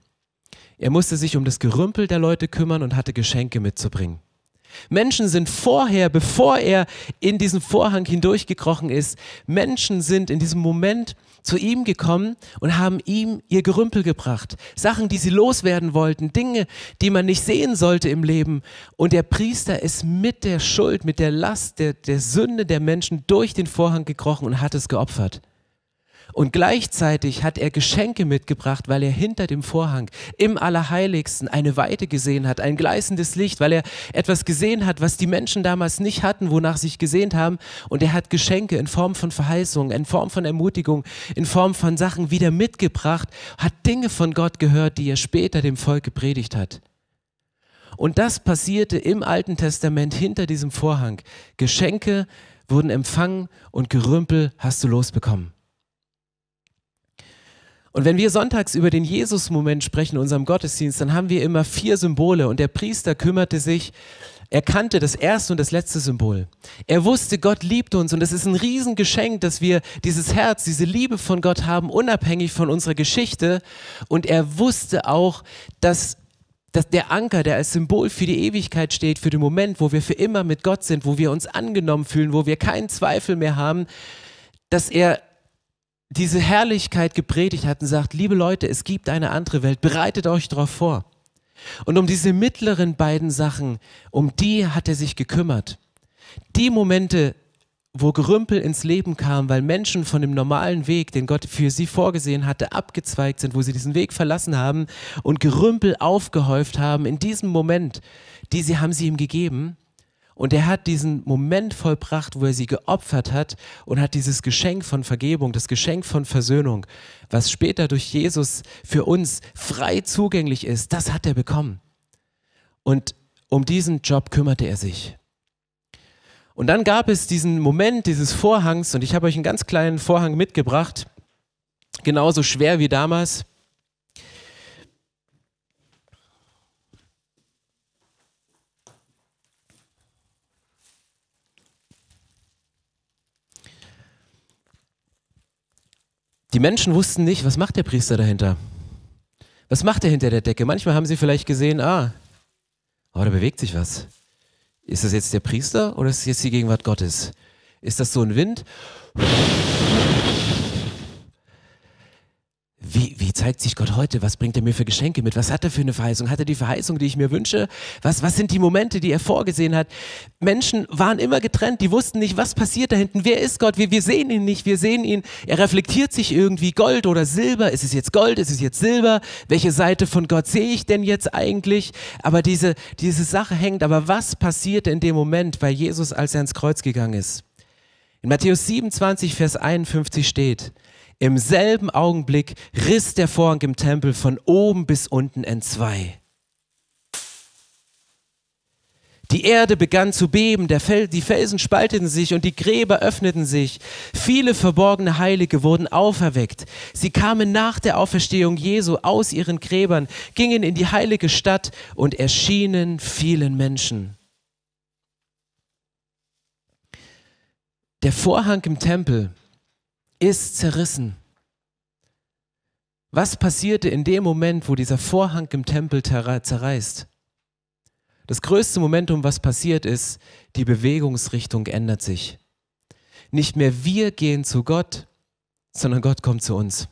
Er musste sich um das Gerümpel der Leute kümmern und hatte Geschenke mitzubringen. Menschen sind vorher, bevor er in diesen Vorhang hindurchgekrochen ist, Menschen sind in diesem Moment zu ihm gekommen und haben ihm ihr Gerümpel gebracht. Sachen, die sie loswerden wollten, Dinge, die man nicht sehen sollte im Leben. Und der Priester ist mit der Schuld, mit der Last, der, der Sünde der Menschen durch den Vorhang gekrochen und hat es geopfert. Und gleichzeitig hat er Geschenke mitgebracht, weil er hinter dem Vorhang im Allerheiligsten eine Weite gesehen hat, ein gleißendes Licht, weil er etwas gesehen hat, was die Menschen damals nicht hatten, wonach sich gesehnt haben. Und er hat Geschenke in Form von Verheißungen, in Form von Ermutigung, in Form von Sachen wieder mitgebracht, hat Dinge von Gott gehört, die er später dem Volk gepredigt hat. Und das passierte im Alten Testament hinter diesem Vorhang. Geschenke wurden empfangen und Gerümpel hast du losbekommen. Und wenn wir sonntags über den Jesus-Moment sprechen in unserem Gottesdienst, dann haben wir immer vier Symbole und der Priester kümmerte sich, er kannte das erste und das letzte Symbol. Er wusste, Gott liebt uns und es ist ein Riesengeschenk, dass wir dieses Herz, diese Liebe von Gott haben, unabhängig von unserer Geschichte. Und er wusste auch, dass dass der Anker, der als Symbol für die Ewigkeit steht, für den Moment, wo wir für immer mit Gott sind, wo wir uns angenommen fühlen, wo wir keinen Zweifel mehr haben, dass er diese Herrlichkeit gepredigt hat und sagt, liebe Leute, es gibt eine andere Welt, bereitet euch darauf vor. Und um diese mittleren beiden Sachen, um die hat er sich gekümmert. Die Momente, wo Gerümpel ins Leben kam, weil Menschen von dem normalen Weg, den Gott für sie vorgesehen hatte, abgezweigt sind, wo sie diesen Weg verlassen haben und Gerümpel aufgehäuft haben, in diesem Moment, die sie haben sie ihm gegeben, und er hat diesen Moment vollbracht, wo er sie geopfert hat und hat dieses Geschenk von Vergebung, das Geschenk von Versöhnung, was später durch Jesus für uns frei zugänglich ist, das hat er bekommen. Und um diesen Job kümmerte er sich. Und dann gab es diesen Moment dieses Vorhangs, und ich habe euch einen ganz kleinen Vorhang mitgebracht, genauso schwer wie damals. Die Menschen wussten nicht, was macht der Priester dahinter? Was macht er hinter der Decke? Manchmal haben sie vielleicht gesehen, ah, oh, da bewegt sich was. Ist das jetzt der Priester oder ist das jetzt die Gegenwart Gottes? Ist das so ein Wind? Wie, wie zeigt sich Gott heute? Was bringt er mir für Geschenke mit? Was hat er für eine Verheißung? Hat er die Verheißung, die ich mir wünsche? Was, was sind die Momente, die er vorgesehen hat? Menschen waren immer getrennt, die wussten nicht, was passiert da hinten. Wer ist Gott? Wir, wir sehen ihn nicht, wir sehen ihn. Er reflektiert sich irgendwie Gold oder Silber. Ist es jetzt Gold? Ist es jetzt Silber? Welche Seite von Gott sehe ich denn jetzt eigentlich? Aber diese, diese Sache hängt. Aber was passierte in dem Moment bei Jesus, als er ins Kreuz gegangen ist? In Matthäus 27, Vers 51 steht, im selben Augenblick riss der Vorhang im Tempel von oben bis unten entzwei. Die Erde begann zu beben, Fel die Felsen spalteten sich und die Gräber öffneten sich. Viele verborgene Heilige wurden auferweckt. Sie kamen nach der Auferstehung Jesu aus ihren Gräbern, gingen in die heilige Stadt und erschienen vielen Menschen. Der Vorhang im Tempel ist zerrissen. Was passierte in dem Moment, wo dieser Vorhang im Tempel zerreißt? Das größte Momentum, was passiert ist, die Bewegungsrichtung ändert sich. Nicht mehr wir gehen zu Gott, sondern Gott kommt zu uns.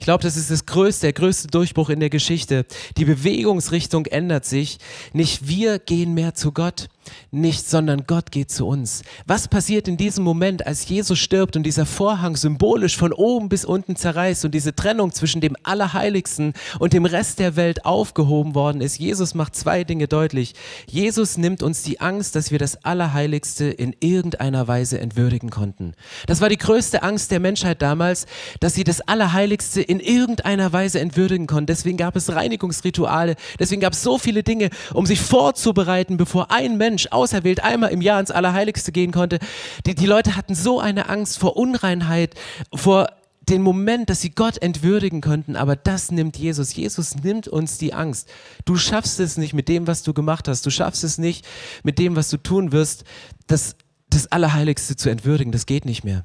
Ich glaube, das ist das größte, der größte Durchbruch in der Geschichte. Die Bewegungsrichtung ändert sich. Nicht wir gehen mehr zu Gott, nicht, sondern Gott geht zu uns. Was passiert in diesem Moment, als Jesus stirbt und dieser Vorhang symbolisch von oben bis unten zerreißt und diese Trennung zwischen dem Allerheiligsten und dem Rest der Welt aufgehoben worden ist? Jesus macht zwei Dinge deutlich. Jesus nimmt uns die Angst, dass wir das Allerheiligste in irgendeiner Weise entwürdigen konnten. Das war die größte Angst der Menschheit damals, dass sie das Allerheiligste in irgendeiner Weise entwürdigen konnten. Deswegen gab es Reinigungsrituale, deswegen gab es so viele Dinge, um sich vorzubereiten, bevor ein Mensch auserwählt einmal im Jahr ins Allerheiligste gehen konnte. Die, die Leute hatten so eine Angst vor Unreinheit, vor den Moment, dass sie Gott entwürdigen könnten, aber das nimmt Jesus. Jesus nimmt uns die Angst. Du schaffst es nicht mit dem, was du gemacht hast. Du schaffst es nicht mit dem, was du tun wirst, das, das Allerheiligste zu entwürdigen. Das geht nicht mehr.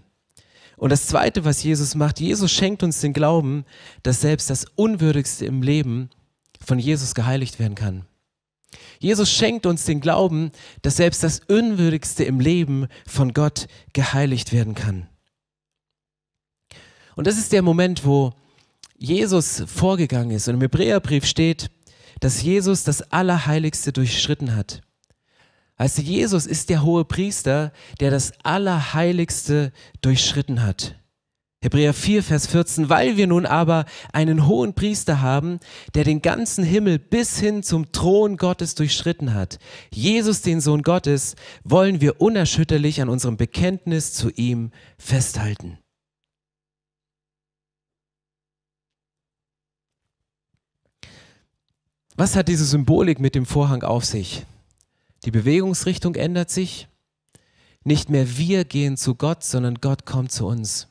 Und das Zweite, was Jesus macht, Jesus schenkt uns den Glauben, dass selbst das Unwürdigste im Leben von Jesus geheiligt werden kann. Jesus schenkt uns den Glauben, dass selbst das Unwürdigste im Leben von Gott geheiligt werden kann. Und das ist der Moment, wo Jesus vorgegangen ist. Und im Hebräerbrief steht, dass Jesus das Allerheiligste durchschritten hat. Also Jesus ist der hohe Priester, der das Allerheiligste durchschritten hat. Hebräer 4, Vers 14, weil wir nun aber einen hohen Priester haben, der den ganzen Himmel bis hin zum Thron Gottes durchschritten hat, Jesus, den Sohn Gottes, wollen wir unerschütterlich an unserem Bekenntnis zu ihm festhalten. Was hat diese Symbolik mit dem Vorhang auf sich? Die Bewegungsrichtung ändert sich. Nicht mehr wir gehen zu Gott, sondern Gott kommt zu uns.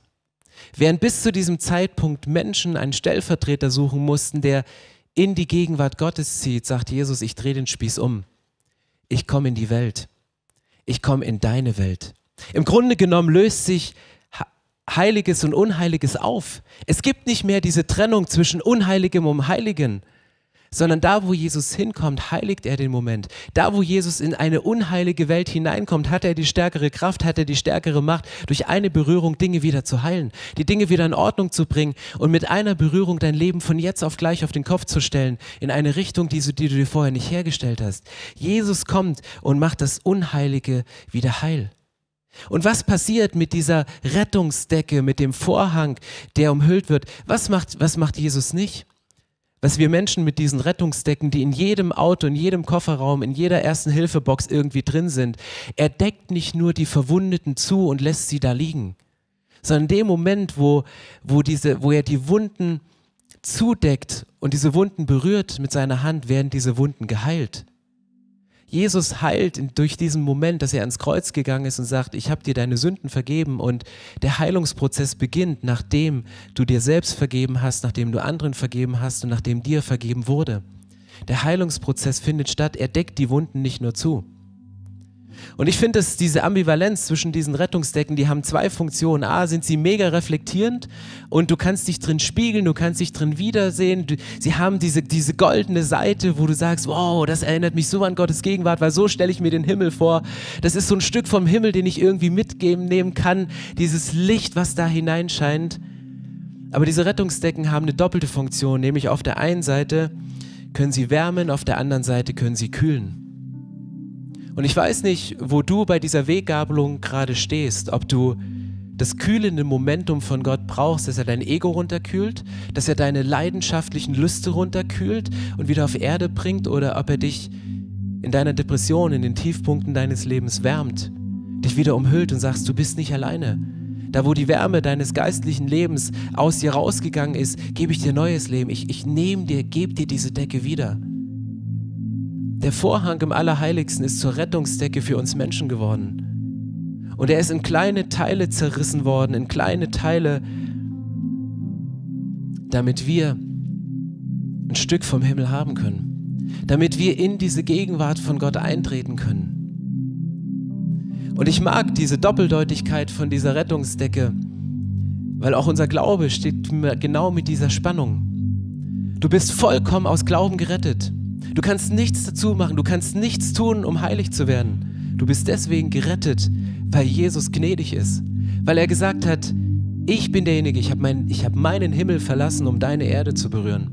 Während bis zu diesem Zeitpunkt Menschen einen Stellvertreter suchen mussten, der in die Gegenwart Gottes zieht, sagt Jesus, ich drehe den Spieß um. Ich komme in die Welt. Ich komme in deine Welt. Im Grunde genommen löst sich Heiliges und Unheiliges auf. Es gibt nicht mehr diese Trennung zwischen Unheiligem und Heiligen, sondern da, wo Jesus hinkommt, heiligt er den Moment. Da, wo Jesus in eine unheilige Welt hineinkommt, hat er die stärkere Kraft, hat er die stärkere Macht, durch eine Berührung Dinge wieder zu heilen, die Dinge wieder in Ordnung zu bringen und mit einer Berührung dein Leben von jetzt auf gleich auf den Kopf zu stellen, in eine Richtung, die, die du dir vorher nicht hergestellt hast. Jesus kommt und macht das Unheilige wieder heil. Und was passiert mit dieser Rettungsdecke, mit dem Vorhang, der umhüllt wird? Was macht, was macht Jesus nicht? Was wir Menschen mit diesen Rettungsdecken, die in jedem Auto, in jedem Kofferraum, in jeder ersten Hilfebox irgendwie drin sind, er deckt nicht nur die Verwundeten zu und lässt sie da liegen, sondern in dem Moment, wo, wo, diese, wo er die Wunden zudeckt und diese Wunden berührt mit seiner Hand, werden diese Wunden geheilt. Jesus heilt durch diesen Moment, dass er ans Kreuz gegangen ist und sagt, ich habe dir deine Sünden vergeben und der Heilungsprozess beginnt, nachdem du dir selbst vergeben hast, nachdem du anderen vergeben hast und nachdem dir vergeben wurde. Der Heilungsprozess findet statt, er deckt die Wunden nicht nur zu. Und ich finde, dass diese Ambivalenz zwischen diesen Rettungsdecken, die haben zwei Funktionen. A, sind sie mega reflektierend und du kannst dich drin spiegeln, du kannst dich drin wiedersehen. Du, sie haben diese, diese goldene Seite, wo du sagst, wow, das erinnert mich so an Gottes Gegenwart, weil so stelle ich mir den Himmel vor. Das ist so ein Stück vom Himmel, den ich irgendwie mitgeben nehmen kann. Dieses Licht, was da hineinscheint. Aber diese Rettungsdecken haben eine doppelte Funktion, nämlich auf der einen Seite können sie wärmen, auf der anderen Seite können sie kühlen. Und ich weiß nicht, wo du bei dieser Weggabelung gerade stehst, ob du das kühlende Momentum von Gott brauchst, dass er dein Ego runterkühlt, dass er deine leidenschaftlichen Lüste runterkühlt und wieder auf Erde bringt oder ob er dich in deiner Depression, in den Tiefpunkten deines Lebens wärmt, dich wieder umhüllt und sagst, du bist nicht alleine. Da, wo die Wärme deines geistlichen Lebens aus dir rausgegangen ist, gebe ich dir neues Leben. Ich, ich nehme dir, gebe dir diese Decke wieder. Der Vorhang im Allerheiligsten ist zur Rettungsdecke für uns Menschen geworden. Und er ist in kleine Teile zerrissen worden, in kleine Teile, damit wir ein Stück vom Himmel haben können. Damit wir in diese Gegenwart von Gott eintreten können. Und ich mag diese Doppeldeutigkeit von dieser Rettungsdecke, weil auch unser Glaube steht genau mit dieser Spannung. Du bist vollkommen aus Glauben gerettet. Du kannst nichts dazu machen, du kannst nichts tun, um heilig zu werden. Du bist deswegen gerettet, weil Jesus gnädig ist, weil er gesagt hat, ich bin derjenige, ich habe mein, hab meinen Himmel verlassen, um deine Erde zu berühren.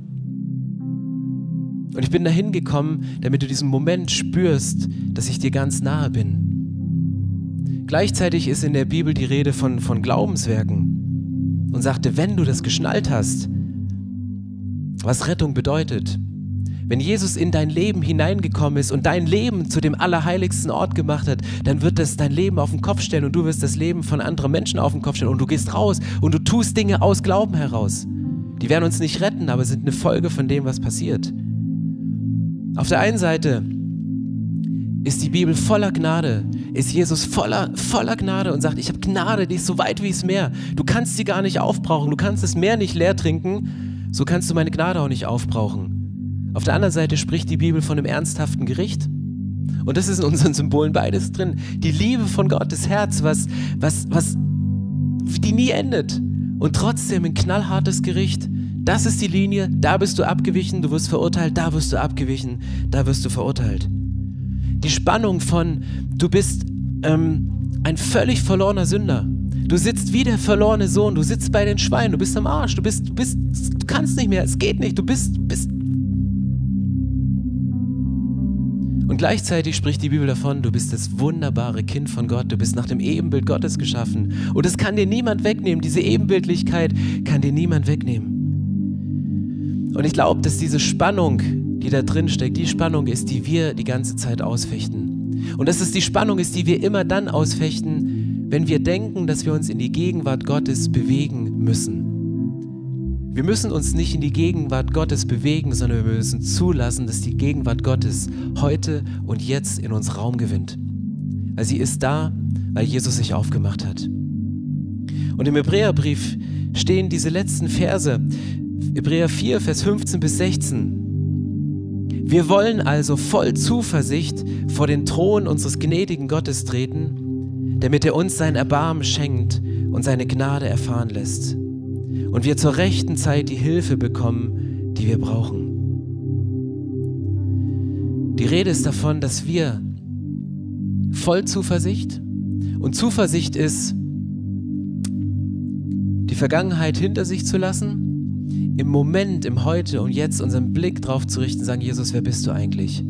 Und ich bin dahin gekommen, damit du diesen Moment spürst, dass ich dir ganz nahe bin. Gleichzeitig ist in der Bibel die Rede von, von Glaubenswerken und sagte, wenn du das geschnallt hast, was Rettung bedeutet, wenn Jesus in dein Leben hineingekommen ist und dein Leben zu dem allerheiligsten Ort gemacht hat, dann wird das dein Leben auf den Kopf stellen und du wirst das Leben von anderen Menschen auf den Kopf stellen und du gehst raus und du tust Dinge aus Glauben heraus. Die werden uns nicht retten, aber sind eine Folge von dem, was passiert. Auf der einen Seite ist die Bibel voller Gnade, ist Jesus voller, voller Gnade und sagt, ich habe Gnade, die ist so weit wie das Meer. Du kannst sie gar nicht aufbrauchen, du kannst das Meer nicht leer trinken, so kannst du meine Gnade auch nicht aufbrauchen. Auf der anderen Seite spricht die Bibel von einem ernsthaften Gericht. Und das ist in unseren Symbolen beides drin. Die Liebe von Gottes Herz, was, was, was, die nie endet. Und trotzdem ein knallhartes Gericht. Das ist die Linie, da bist du abgewichen, du wirst verurteilt, da wirst du abgewichen, da wirst du verurteilt. Die Spannung von, du bist ähm, ein völlig verlorener Sünder. Du sitzt wie der verlorene Sohn, du sitzt bei den Schweinen, du bist am Arsch, du bist, du bist, du kannst nicht mehr, es geht nicht, du bist, bist Und gleichzeitig spricht die Bibel davon, du bist das wunderbare Kind von Gott, du bist nach dem Ebenbild Gottes geschaffen. Und das kann dir niemand wegnehmen, diese Ebenbildlichkeit kann dir niemand wegnehmen. Und ich glaube, dass diese Spannung, die da drin steckt, die Spannung ist, die wir die ganze Zeit ausfechten. Und dass es die Spannung ist, die wir immer dann ausfechten, wenn wir denken, dass wir uns in die Gegenwart Gottes bewegen müssen. Wir müssen uns nicht in die Gegenwart Gottes bewegen, sondern wir müssen zulassen, dass die Gegenwart Gottes heute und jetzt in uns Raum gewinnt. Weil sie ist da, weil Jesus sich aufgemacht hat. Und im Hebräerbrief stehen diese letzten Verse, Hebräer 4, Vers 15 bis 16. Wir wollen also voll Zuversicht vor den Thron unseres gnädigen Gottes treten, damit er uns sein Erbarmen schenkt und seine Gnade erfahren lässt und wir zur rechten Zeit die Hilfe bekommen, die wir brauchen. Die Rede ist davon, dass wir voll Zuversicht und Zuversicht ist, die Vergangenheit hinter sich zu lassen, im Moment, im Heute und jetzt unseren Blick drauf zu richten, sagen, Jesus, wer bist du eigentlich?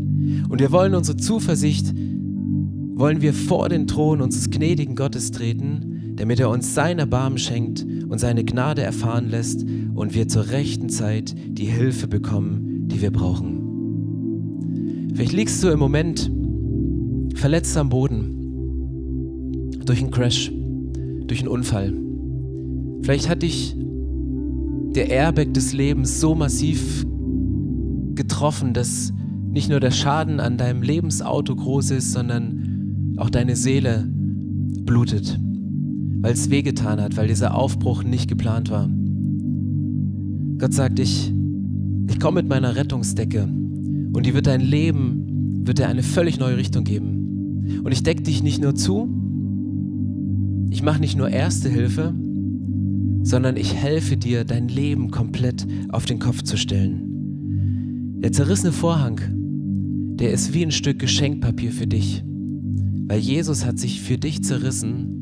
Und wir wollen unsere Zuversicht, wollen wir vor den Thron unseres gnädigen Gottes treten, damit er uns sein Erbarmen schenkt und seine Gnade erfahren lässt und wir zur rechten Zeit die Hilfe bekommen, die wir brauchen. Vielleicht liegst du im Moment verletzt am Boden durch einen Crash, durch einen Unfall. Vielleicht hat dich der Airbag des Lebens so massiv getroffen, dass nicht nur der Schaden an deinem Lebensauto groß ist, sondern auch deine Seele blutet weil es wehgetan hat, weil dieser Aufbruch nicht geplant war. Gott sagt, ich, ich komme mit meiner Rettungsdecke und die wird dein Leben, wird dir eine völlig neue Richtung geben. Und ich decke dich nicht nur zu, ich mache nicht nur erste Hilfe, sondern ich helfe dir, dein Leben komplett auf den Kopf zu stellen. Der zerrissene Vorhang, der ist wie ein Stück Geschenkpapier für dich, weil Jesus hat sich für dich zerrissen